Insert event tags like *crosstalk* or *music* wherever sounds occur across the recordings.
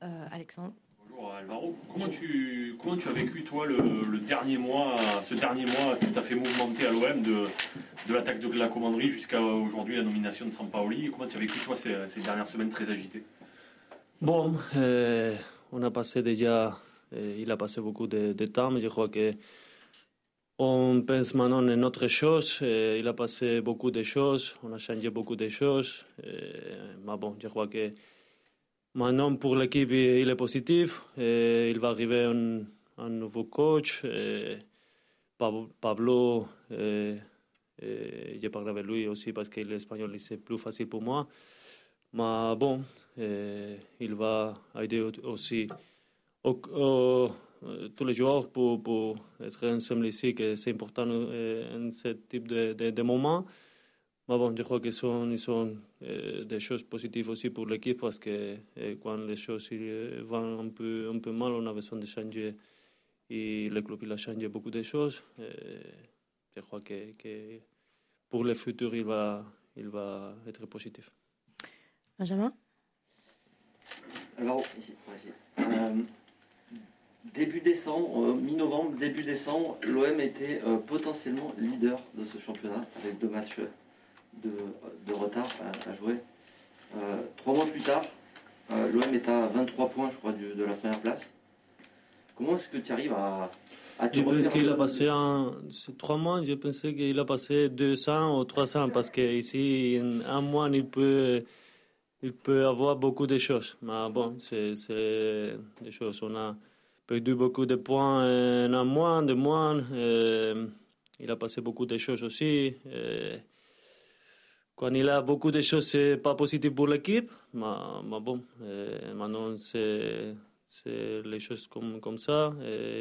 Alexandre. Bonjour Alvaro. Comment tu, comment tu as vécu toi le, le dernier mois, ce dernier mois qui t'a fait mouvementer à l'OM de, de l'attaque de la commanderie jusqu'à aujourd'hui la nomination de Sampaoli? Comment tu as vécu toi ces, ces dernières semaines très agitées? Bon, euh, on a passé déjà, euh, il a passé beaucoup de, de, temps, mais je crois que on pense maintenant à autre chose. Euh, il a passé beaucoup de choses, on a changé beaucoup de choses. Euh, mais bon, je crois que Maintenant, pour l'équipe, il est positif. Il va arriver un, un nouveau coach. Pablo, et, et j'ai parlé avec lui aussi parce qu'il est espagnol, c'est plus facile pour moi. Mais bon, il va aider aussi au, au, tous les joueurs pour, être ensemble ici, que c'est important en ce type de, de, de. Mais bon, je crois qu'ils sont, ils sont euh, des choses positives aussi pour l'équipe parce que euh, quand les choses ils, vont un peu, un peu mal, on a besoin de changer. Et le club il a changé beaucoup de choses. Euh, je crois que, que, pour le futur, il va, il va être positif. Benjamin? Alors, euh, début décembre, mi-novembre, début décembre, l'OM était potentiellement leader de ce championnat avec deux matchs de, de retard à, à jouer. Euh, trois mois plus tard, euh, l'OM est à 23 points, je crois, de la première place. Comment est-ce que tu arrives à, à te Je pense qu'il a passé en trois mois, je pensais qu'il a passé 200 ou 300 parce qu'ici, en un mois, il peut, il peut avoir beaucoup de choses. Mais bon, c'est des choses. On a perdu beaucoup de points en un mois, deux mois. Euh, il a passé beaucoup de choses aussi. Quand il a beaucoup de choses, c'est pas positif pour l'équipe. Mais, mais, bon, euh, maintenant, c'est, les choses comme, ça.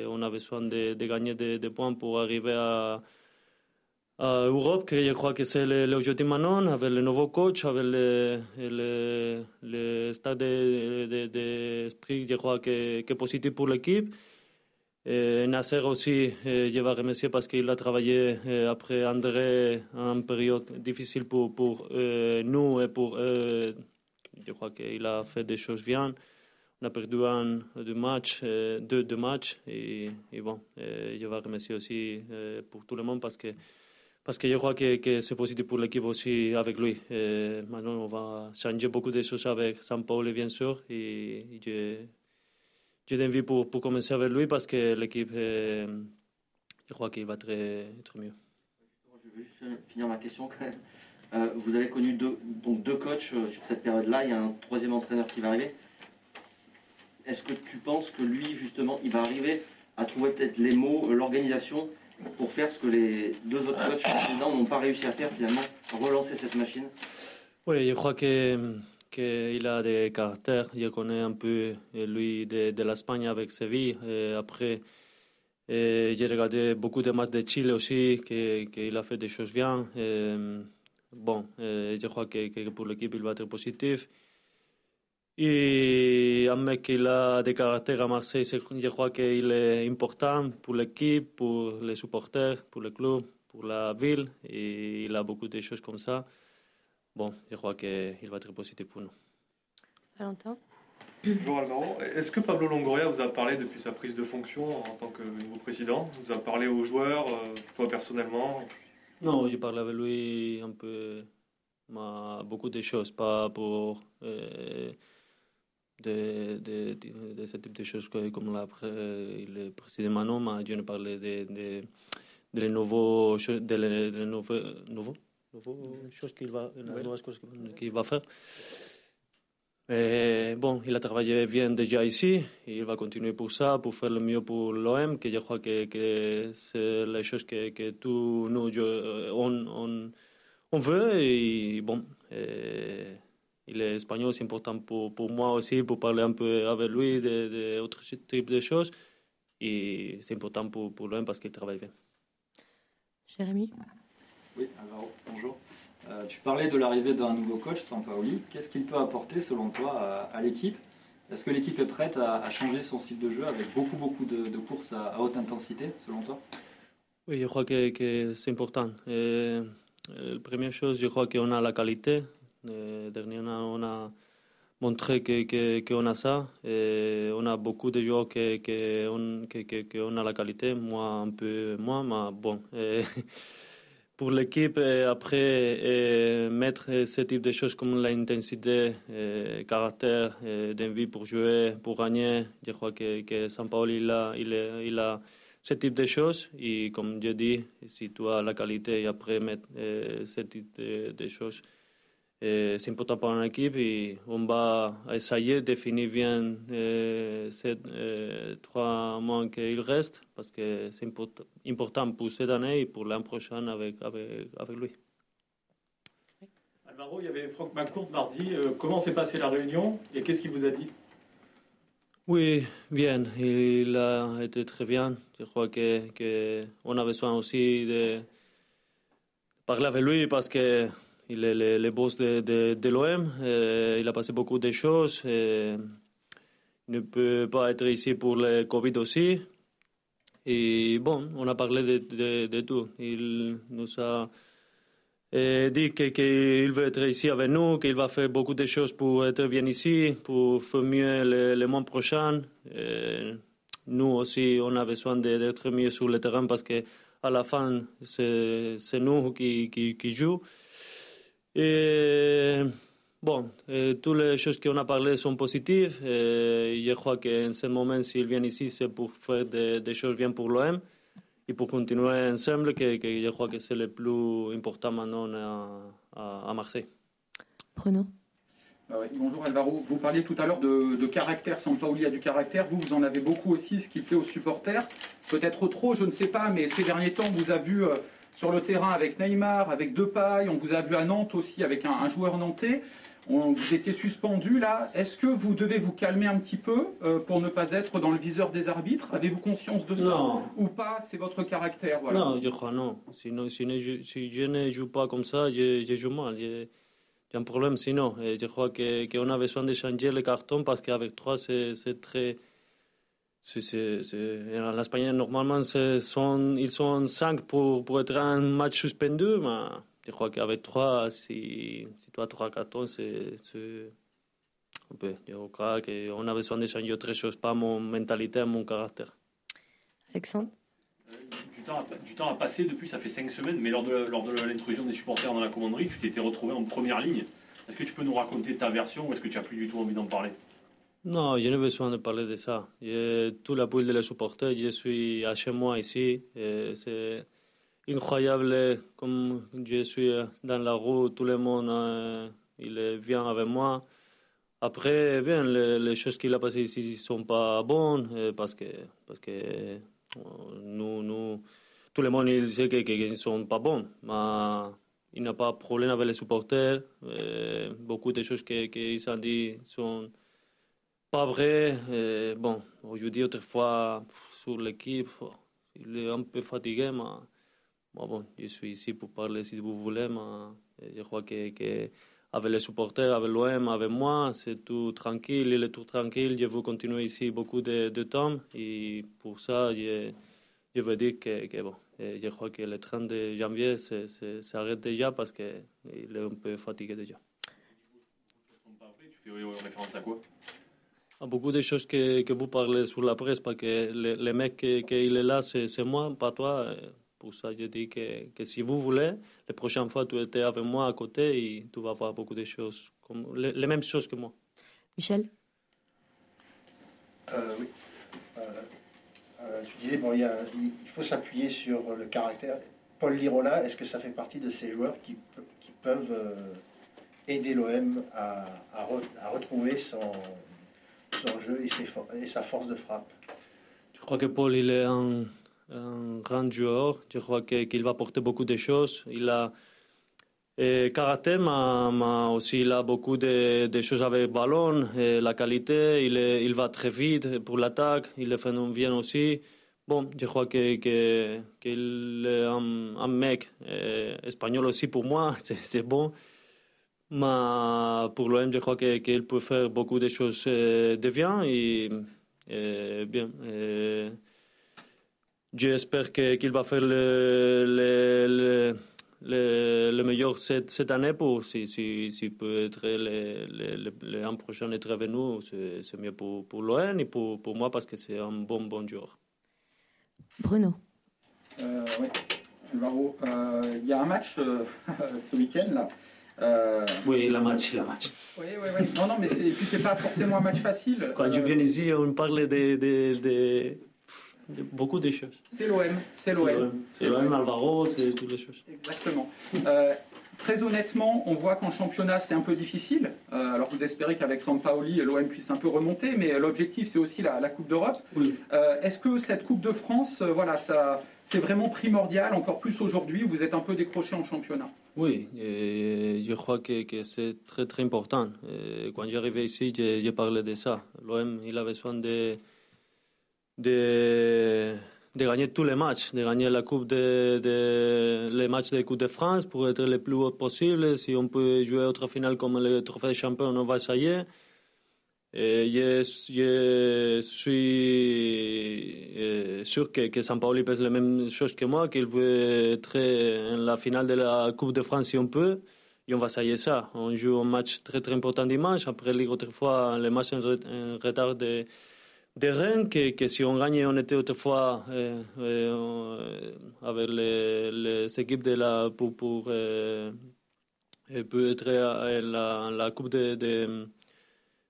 On a besoin de, gagner des, des, points pour arriver à, à Europe, que je crois que c'est l'objectif maintenant, avec le nouveau coach, avec le, le, le stade d'esprit, de, de, je crois que, que est positif pour l'équipe. Et Nasser aussi, je vais remercier parce qu'il a travaillé après André en période difficile pour, pour euh, nous et pour eux. Je crois qu'il a fait des choses bien. On a perdu un deux matchs, deux, matchs. Et, bon, je vais remercier aussi pour tout le monde parce que, parce que je crois que, que c'est positif pour l'équipe aussi avec lui. Maintenant, on va changer beaucoup de choses avec Saint-Paul, bien sûr. Et, j'ai envie pour, pour commencer avec lui parce que l'équipe, euh, je crois qu'il va très, être mieux. Je vais juste finir ma question quand même. Euh, vous avez connu deux, donc deux coachs sur cette période-là, il y a un troisième entraîneur qui va arriver. Est-ce que tu penses que lui, justement, il va arriver à trouver peut-être les mots, l'organisation pour faire ce que les deux autres coachs n'ont pas réussi à faire finalement, relancer cette machine? Oui, je crois que qu'il a des caractères. Je connais un peu lui de, de l'Espagne avec Séville. Et après, j'ai regardé beaucoup de matchs de Chile aussi, qu'il a fait des choses bien. Bon, je crois que, que pour l'équipe, il va être positif. Et un mec qui a des caractères à Marseille, je crois qu'il est important pour l'équipe, pour les supporters, pour le club, pour la ville. Et il a beaucoup de choses comme ça bon, je crois qu'il va être positif pour nous. Valentin? Bonjour Alvaro. Est-ce que Pablo Longoria vous a parlé depuis sa prise de fonction en tant que nouveau président? Vous a parlé aux joueurs, euh, toi personnellement? Non, j'ai parlé avec lui un peu, mais beaucoup de choses, pas pour euh, de, de, de, de, ce type de choses comme la, le président Manon, mais je ne parlais de, de, de les nouveaux, de les, de nouveaux, nouveaux? Choses qu'il va, ouais. qu'il va faire. Et bon, il a travaillé bien déjà ici, et il va continuer pour ça, pour faire le mieux pour l'OM, que je crois que, que c'est la chose que, que tous nous, on, on, on veut. Et bon, et il est espagnol, c'est important pour, pour moi aussi, pour parler un peu avec lui d'autres de, de types de choses. Et c'est important pour, pour l'OM parce qu'il travaille bien. Jérémy? Oui, alors bonjour. Euh, tu parlais de l'arrivée d'un nouveau coach, Sampaoli. Qu'est-ce qu'il peut apporter, selon toi, à, l'équipe? Est-ce que l'équipe est prête à, changer son style de jeu avec beaucoup, beaucoup de, courses à, haute intensité, selon toi? Oui, je crois que, c'est important. Et, la première chose, je crois qu'on a la qualité. Et, dernièrement, on a montrer qu'on que, a ça. On a beaucoup de joueurs qui que, a la qualité, moi un peu moins, mais bon. *laughs* pour l'équipe, après, mettre ce type de choses comme l'intensité, le caractère, d'envie pour jouer, pour gagner, je crois que, que Saint-Paul, il a, il, il a ce type de choses. Et comme je dis, si tu as la qualité après mettre ce type de choses, c'est important pour une équipe et on va essayer de définir bien ces trois mois qu'il reste parce que c'est important pour cette année et pour l'an prochain avec, avec, avec lui. Alvaro, il y avait Franck McCourt mardi. Euh, comment s'est passée la réunion et qu'est-ce qu'il vous a dit? Oui, bien. Il a été très bien. Je crois qu'on que a besoin aussi de parler avec lui parce que il est le, boss de, l'OM. Euh, il a passé beaucoup de choses. Euh, il ne peut pas être ici pour le Covid aussi. Et bon, on a parlé de, tout. Il nous a euh, dit qu'il veut être ici avec nous, qu'il va faire beaucoup de choses pour être bien ici, pour faire mieux le, mois prochain. nous aussi, on a besoin d'être mieux sur le terrain parce que à la fin, c'est nous qui, qui jouons. Et bon, toutes les choses qu'on a parlé sont positives. Et je crois qu'en ce moment, s'ils viennent ici, c'est pour faire des, choses bien pour l'OM et pour continuer ensemble, que, je crois que c'est le plus important maintenant à, Marseille. Bruno? Bah bonjour Alvaro, vous parliez tout à l'heure de, de, caractère, Sampaoli a du caractère, vous, vous en avez beaucoup aussi, ce qui plaît aux supporters, peut-être trop, je ne sais pas, mais ces derniers temps, vous avez vu euh, sur le terrain avec Neymar, avec Depay, on vous a vu à Nantes aussi avec un, joueur nantais. On, vous étiez suspendu là. Est-ce que vous devez vous calmer un petit peu euh, pour ne pas être dans le viseur des arbitres? Avez-vous conscience de ça? Ou pas? C'est votre caractère Non, je crois non. Sinon, si, je, ne joue pas comme ça, je, joue mal. J'ai un problème sinon. Et je crois qu'on a besoin de changer les cartons parce qu'avec trois, c'est très en Espagne, normalement, sont, ils sont cinq pour, pour être un match suspendu, mais je crois qu'avec trois, si, si tu as trois cartons, c'est. Je crois qu'on a besoin de changer autre chose, pas mon mentalité, mon caractère. Alexandre? Euh, du temps, a, du temps a passé depuis, ça fait cinq semaines, mais lors de, lors de l'intrusion des supporters dans la commanderie, tu t'étais retrouvé en première ligne. Est-ce que tu peux nous raconter ta version ou est-ce que tu n'as plus du tout envie d'en parler? Non, je n'ai besoin de parler de ça. J'ai tout l'appui de les supporter. Je suis à chez moi ici. C'est incroyable comme je suis dans la rue. Tout le monde euh, il vient avec moi. Après, bien, les, choses qu'il a passées ici ne sont pas bonnes euh, parce que, parce que euh, nous, nous, tout le monde il sait qu'ils ne sont pas bons. Mais il n'y a pas de problème avec les supporters. beaucoup de choses qu'ils ont dit sont pas vrai. Bon, aujourd'hui, autrefois, sur l'équipe, il est un peu fatigué, mais bon, je suis ici pour parler si vous voulez. Mais je crois que, avec les supporters, avec l'OM, avec moi, c'est tout tranquille, il est tout tranquille. Je veux continuer ici beaucoup de, temps et pour ça, je, veux dire que, bon, je crois que le 30 de janvier, s'arrête déjà parce qu'il est un peu fatigué déjà. Tu fais référence à quoi? Beaucoup de choses que, que, vous parlez sur la presse, parce que le, le mec qui est là, c'est moi, pas toi. Pour ça, je dis que, que, si vous voulez, la prochaine fois, tu étais avec moi à côté et tu vas voir beaucoup de choses, comme, les, mêmes choses que moi. Michel? Euh, Oui. Euh, euh, tu disais, bon, il, y a, il faut s'appuyer sur le caractère. Paul Lirola, est-ce que ça fait partie de ces joueurs qui, qui peuvent aider l'OM à, à, à retrouver son, son jeu et, sa force de frappe. Je crois que Paul il est un, un grand joueur? Je crois qu'il va porter beaucoup de choses? Il a et caractère, mais, aussi il a beaucoup de, choses avec le ballon, la qualité, il, va très vite pour l'attaque, il le fait bien aussi. Bon, je crois qu'il que, est un, un mec espagnol aussi pour moi, *laughs* c'est bon. Mais pour l'OM, je crois qu'il peut faire beaucoup de choses euh, de bien et, bien. J'espère qu'il va faire le, le, le meilleur cette, cette année pour si, si, si peut être l'an prochain être revenu, c'est mieux pour, pour l'ON et pour, pour moi parce que c'est un bon bon joueur. Bruno. Euh, oui, Alvaro, euh, il y a un match euh, *laughs* ce week-end là. Euh, oui, la match, la match. Oui, oui, oui. Non, non, mais et puis c'est pas forcément un match facile. Quand je Euh, viens ici, on parle de, de, de, de beaucoup de choses. C'est l'OM, c'est l'OM. C'est l'OM, Alvaro, c'est toutes les choses. Exactement. Euh, très honnêtement, on voit qu'en championnat, c'est un peu difficile. Euh, alors vous espérez qu'avec Sampaoli, l'OM puisse un peu remonter, mais l'objectif, c'est aussi la, la Coupe d'Europe. Oui. Est-ce que cette Coupe de France, voilà, ça, c'est vraiment primordial, encore plus aujourd'hui, où vous êtes un peu décroché en championnat? Oui, je crois que, c'est très très important. Quand j'arrivais ici, j'ai j'ai parlé de ça. L'OM, il a besoin de, de, gagner tous les matchs, de gagner la coupe de, les matchs de Coupe de France pour être le plus haut possible. Si on peut jouer autre finale comme le Trophée de champion, on va essayer. Je, suis euh, sûr que, que Sampaoli pense la même chose que moi, qu'il veut être en la finale de la Coupe de France si on peut. Et on va essayer ça. On joue un match très très important dimanche. Après, autrefois, le match en, re- en retard de, de Rennes, que, que si on gagne, on était autrefois euh, euh, avec les, les équipes de la, pour, pour euh, peut être la, la Coupe de, de-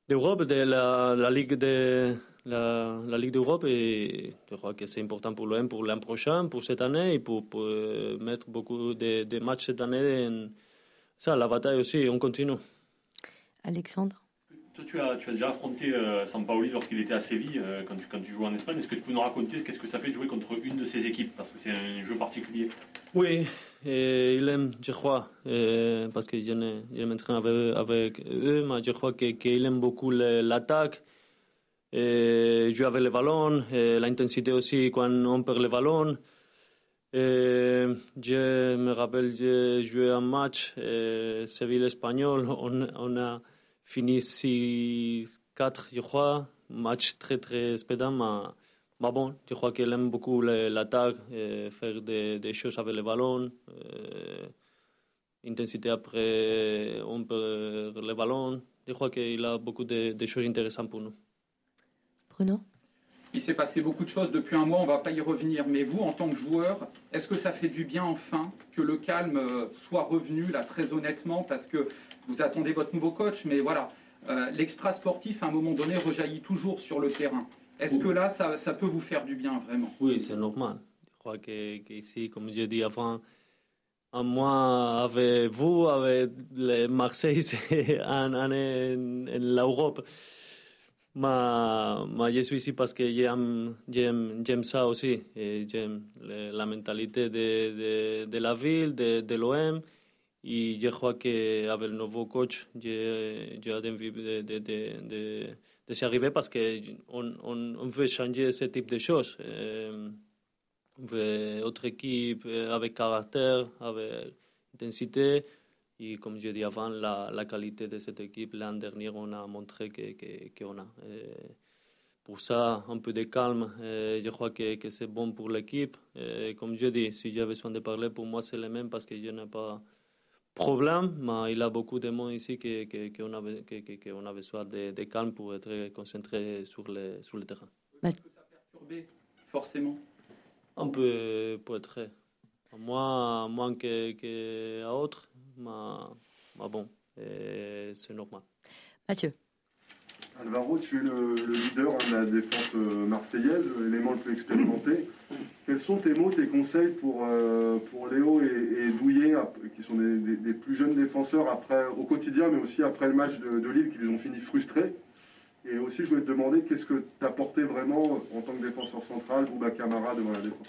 d'Europe, de la, Ligue de la, Ligue d'Europe et je crois que c'est important pour l'OM pour l'an prochain, pour cette année et pour, euh, mettre beaucoup de, de matchs cette année. ça, la bataille aussi, on continue. Alexandre? Toi, tu as, déjà affronté euh, Sampaoli lorsqu'il était à Séville, euh, quand, tu, quand tu jouais en Espagne. Est-ce que tu peux nous raconter qu'est-ce que ça fait de jouer contre une de ces équipes? Parce que c'est un jeu particulier. Oui, il aime, je crois, parce que je ne- je m'entraîne avec, avec eux, mais je crois que- qu'il aime beaucoup l'attaque, jouer avec le ballon, l'intensité aussi quand on perd le ballon. Je me rappelle, j'ai joué un match, Séville-Espagnol, on a fini 6-4, je crois, match très très spédant, mais mais bon, je crois qu'elle aime beaucoup l'attaque, faire des, des choses avec le ballon. euh, intensité après, on peut le ballon. Je crois qu'il a beaucoup de, de choses intéressantes pour nous. Bruno? Il s'est passé beaucoup de choses depuis un mois, on ne va pas y revenir. Mais vous, en tant que joueur, est-ce que ça fait du bien enfin que le calme euh, soit revenu, là, très honnêtement, parce que vous attendez votre nouveau coach, mais voilà, euh, l'extra sportif, à un moment donné, rejaillit toujours sur le terrain. Est-ce que là, ça, ça peut vous faire du bien, vraiment? Oui, c'est normal. Je crois que- qu'ici, comme je dis avant, un mois avec vous, avec les Marseille, *laughs* c'est un année en, en l'Europe. Mais, mais je suis ici parce que j'aime, ça aussi. J'aime la mentalité de, de, de la ville, de, de l'OM. Et je crois qu'avec le nouveau coach, j'ai envie de, de, de s'y arriver parce qu'on on, on veut changer ce type de choses. Euh, on veut autre équipe euh, avec caractère, avec intensité. Et comme je dit avant, la, la qualité de cette équipe, l'an dernier, on a montré qu'on que, qu'on a. Pour ça, un peu de calme, euh, je crois que, que c'est bon pour l'équipe. Euh, comme je dis, si j'ai besoin de parler, pour moi, c'est le même parce que je n'ai pas problème, mais il y a beaucoup de monde ici que, que, qu'on a, que, que, qu'on a besoin de, de calme pour être concentré sur le, sur le terrain. Est-ce que ça perturbé, forcément Un peu pour être moins, moins que, que à autres, mais, mais bon, c'est normal. Mathieu. Alvaro, tu es le, le leader de la défense euh, marseillaise, l'élément le plus expérimenté. Quels sont tes mots, tes conseils pour, euh, pour Léo et, et Douillet, qui sont des, des- des plus jeunes défenseurs après, au quotidien, mais aussi après le match de, de Lille, qui les ont fini frustrés? Et aussi, je voulais te demander, qu'est-ce que tu apporté vraiment en tant que défenseur central, Bouba Camara, devant la défense?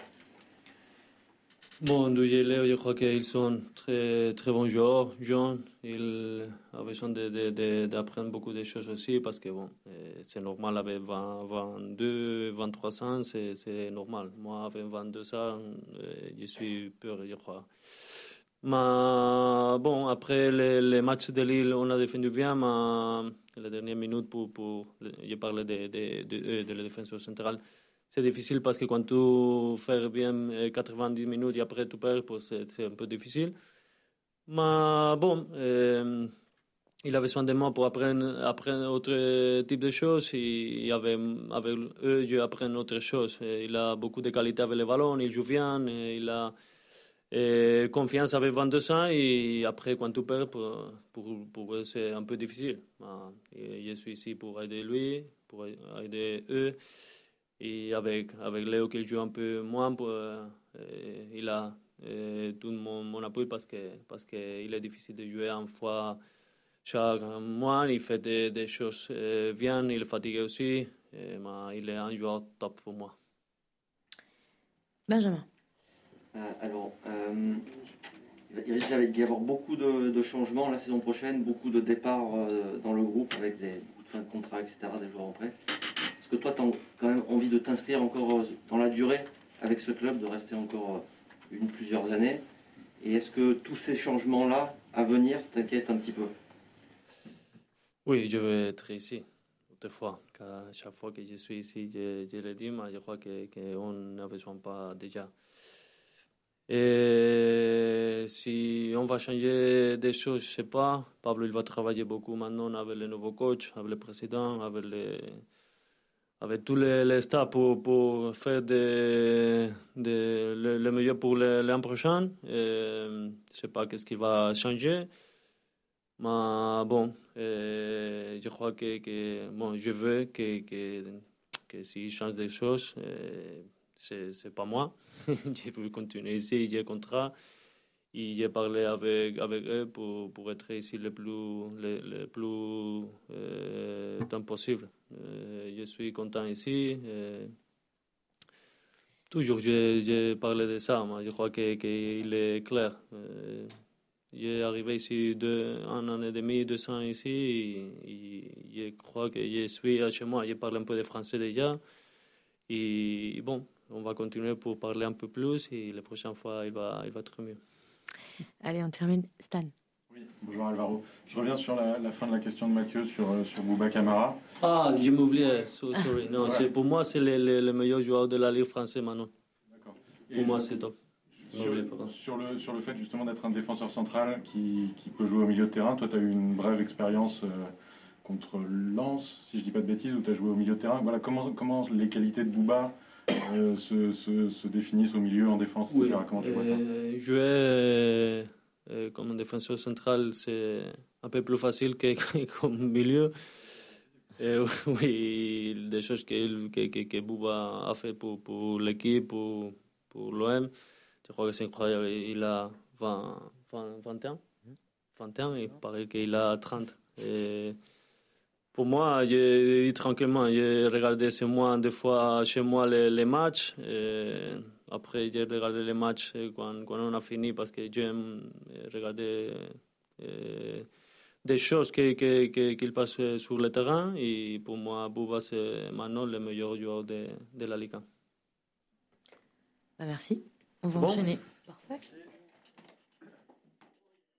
Bon, Léo, je crois qu'ils sont très, très bons joueurs, jeunes. Ils ont besoin d'apprendre beaucoup de choses aussi parce que bon, euh, c'est normal avec 20, 22, 23 ans, c'est normal. Moi, avec 22 ans, euh, je suis peur, je crois. Mais bon, après les, les matchs de Lille, on a défendu bien, mais la dernière minute, pour, pour, je parlais de, de, de, eux, de la défense centrale, c'est difficile parce que quand tu fais bien 90 minutes et après tu perds, c'est un peu difficile. Mais bon, il avait besoin de moi pour apprendre, apprendre autre type de choses. Et avec, avec eux, je apprends autre chose. Il a beaucoup de qualité avec le ballon, il joue bien, il a confiance avec 22 ans. Et après, quand tu perds, pour, pour, pour eux, c'est un peu difficile. je suis ici pour aider lui, pour aider eux. Et avec, avec Léo, qui joue un peu moins, pour, il a tout mon, mon appui parce qu'il parce que est difficile de jouer une fois chaque mois, il fait des, choses euh, bien, il est fatigué aussi, mais il est un joueur top pour moi. Benjamin. Euh, alors, euh, il risque d'y avoir beaucoup de, changements la saison prochaine, beaucoup de départs dans le groupe avec des, beaucoup de fins de contrat, etc., des joueurs en prêt. Est-ce que toi, tu as quand même envie de t'inscrire encore dans la durée avec ce club, de rester encore une, plusieurs années Et est-ce que tous ces changements-là à venir t'inquiètent un petit peu? Oui, je veux être ici. Toutefois, chaque fois que je suis ici, je, le dis, mais je crois qu'on n'a besoin pas déjà. Et si on va changer des choses, je ne sais pas. Pablo, il va travailler beaucoup maintenant avec le nouveau coach, avec le président, avec, les, avec tous les, les pour, faire de, le, meilleur pour l'an prochain. je ne sais pas qu'est-ce qui va changer. Mais bon, je crois que, que, je veux que, que, que s'ils changent des choses, euh, c'est, pas moi. *laughs* je veux continuer ici, j'ai un contrat. Et j'ai parlé avec, avec eux pour, pour être ici le plus, le, le plus euh, temps possible. Euh, je suis content ici. Euh, toujours, j'ai parlé de ça. Mais je crois qu'il que est clair. Euh, j'ai arrivé ici deux, un an et demi, deux ans ici. Et, je crois que je suis chez moi. Je parle un peu de français déjà. Et bon, on va continuer pour parler un peu plus. Et la prochaine fois, il va, il va être mieux. Allez, on termine. Stan. Oui, bonjour Alvaro. Je reviens sur la, fin de la question de Mathieu sur, euh, sur Bouba Camara. Ah, je m'oubliais. sorry. Non, pour moi, c'est le, le, meilleur joueur de la Ligue française maintenant. D'accord. Pour moi, c'est top. Sur, le, sur le fait justement d'être un défenseur central qui, qui, peut jouer au milieu de terrain, toi tu as eu une brève expérience euh, contre Lens, si je dis pas de bêtises, où tu as joué au milieu de terrain. Voilà, comment, comment les qualités de Bouba euh, se, se, se, définissent au milieu, en défense, etc. Comment tu vois ça? euh, Jouer comme un défenseur central, c'est un peu plus facile que, *laughs* comme milieu. *laughs* oui, des choses que, que, que, Bouba a fait pour, pour l'équipe, pour, pour l'OM. Je crois que c'est incroyable. Il a 20, 20, 21. 21, il paraît qu'il a 30. Et pour moi, j'ai dit tranquillement, j'ai regardé chez moi des fois chez moi les, les matchs. Et après, j'ai regardé les matchs quand, quand, on a fini parce que j'aime regarder euh, des choses qu'il que, que, passe sur le terrain. Et pour moi, Bouba, c'est maintenant le meilleur joueur de, de la Ligue 1. Bah, merci. On va bon? enchaîner. Parfait.